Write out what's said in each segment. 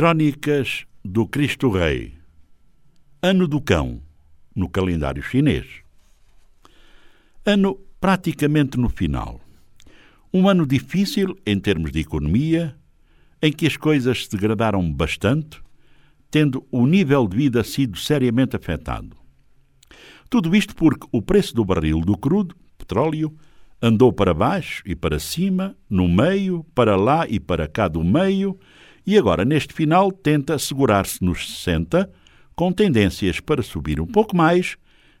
Crónicas do Cristo Rei. Ano do Cão, no calendário chinês. Ano praticamente no final. Um ano difícil em termos de economia, em que as coisas se degradaram bastante, tendo o nível de vida sido seriamente afetado. Tudo isto porque o preço do barril do crudo, petróleo, andou para baixo e para cima, no meio, para lá e para cá do meio, e agora, neste final, tenta segurar-se nos 60, com tendências para subir um pouco mais,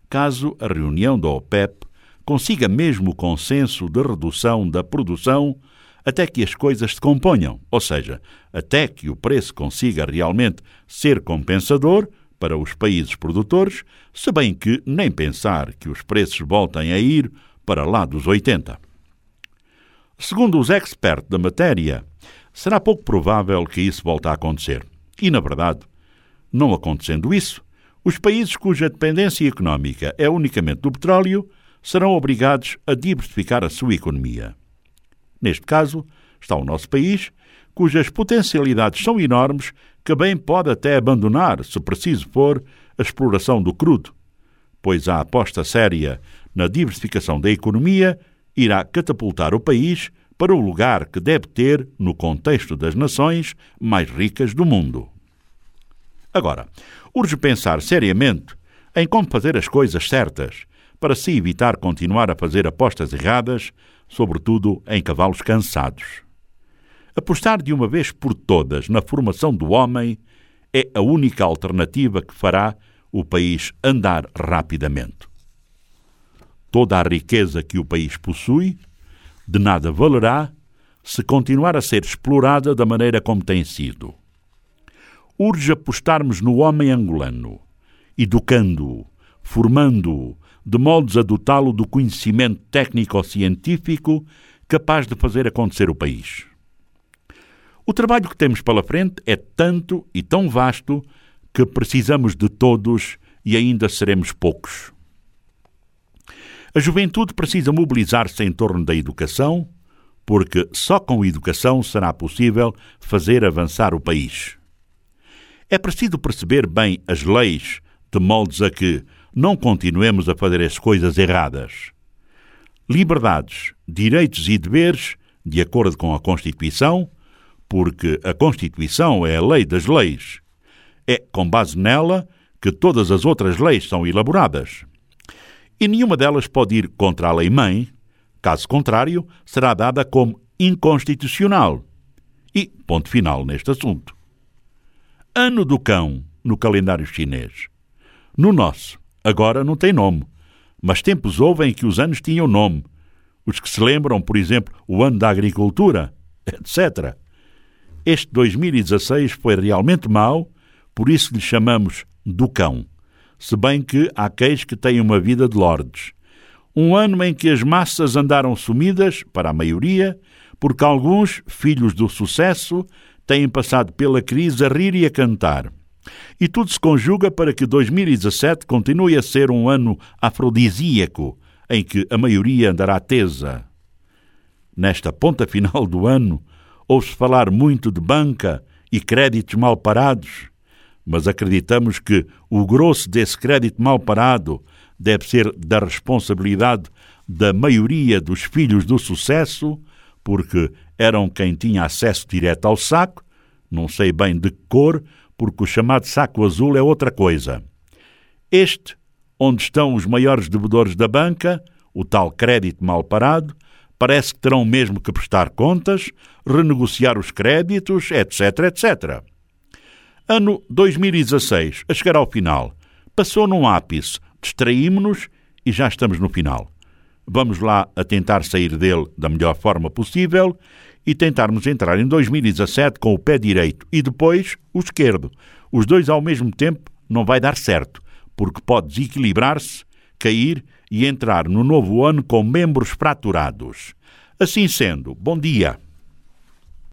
caso a reunião da OPEP consiga mesmo o consenso de redução da produção até que as coisas se componham, ou seja, até que o preço consiga realmente ser compensador para os países produtores, se bem que nem pensar que os preços voltem a ir para lá dos 80. Segundo os experts da matéria, será pouco provável que isso volte a acontecer. E, na verdade, não acontecendo isso, os países cuja dependência económica é unicamente do petróleo serão obrigados a diversificar a sua economia. Neste caso, está o nosso país, cujas potencialidades são enormes, que bem pode até abandonar, se preciso for, a exploração do crudo, pois a aposta séria na diversificação da economia irá catapultar o país para o lugar que deve ter no contexto das nações mais ricas do mundo. Agora, urge pensar seriamente em como fazer as coisas certas para se evitar continuar a fazer apostas erradas, sobretudo em cavalos cansados. Apostar de uma vez por todas na formação do homem é a única alternativa que fará o país andar rapidamente. Toda a riqueza que o país possui de nada valerá se continuar a ser explorada da maneira como tem sido. Urge apostarmos no homem angolano, educando-o, formando-o, de modos a dotá-lo do conhecimento técnico-científico capaz de fazer acontecer o país. O trabalho que temos pela frente é tanto e tão vasto que precisamos de todos e ainda seremos poucos. A juventude precisa mobilizar-se em torno da educação, porque só com educação será possível fazer avançar o país. É preciso perceber bem as leis, de modos a que não continuemos a fazer as coisas erradas. Liberdades, direitos e deveres, de acordo com a Constituição, porque a Constituição é a lei das leis. É com base nela que todas as outras leis são elaboradas e nenhuma delas pode ir contra a lei-mãe, caso contrário, será dada como inconstitucional. E ponto final neste assunto. Ano do Cão, no calendário chinês. No nosso, agora não tem nome, mas tempos houve em que os anos tinham nome. Os que se lembram, por exemplo, o ano da agricultura, etc. Este 2016 foi realmente mau, por isso lhe chamamos do cão se bem que há queis que têm uma vida de lordes. Um ano em que as massas andaram sumidas, para a maioria, porque alguns, filhos do sucesso, têm passado pela crise a rir e a cantar. E tudo se conjuga para que 2017 continue a ser um ano afrodisíaco, em que a maioria andará tesa. Nesta ponta final do ano, ouve-se falar muito de banca e créditos mal parados, mas acreditamos que o grosso desse crédito mal parado deve ser da responsabilidade da maioria dos filhos do sucesso, porque eram quem tinha acesso direto ao saco, não sei bem de que cor, porque o chamado saco azul é outra coisa. Este, onde estão os maiores devedores da banca, o tal crédito mal parado, parece que terão mesmo que prestar contas, renegociar os créditos, etc, etc. Ano 2016, a chegar ao final. Passou num ápice, distraímos-nos e já estamos no final. Vamos lá a tentar sair dele da melhor forma possível e tentarmos entrar em 2017 com o pé direito e depois o esquerdo. Os dois ao mesmo tempo não vai dar certo, porque pode desequilibrar-se, cair e entrar no novo ano com membros fraturados. Assim sendo, bom dia.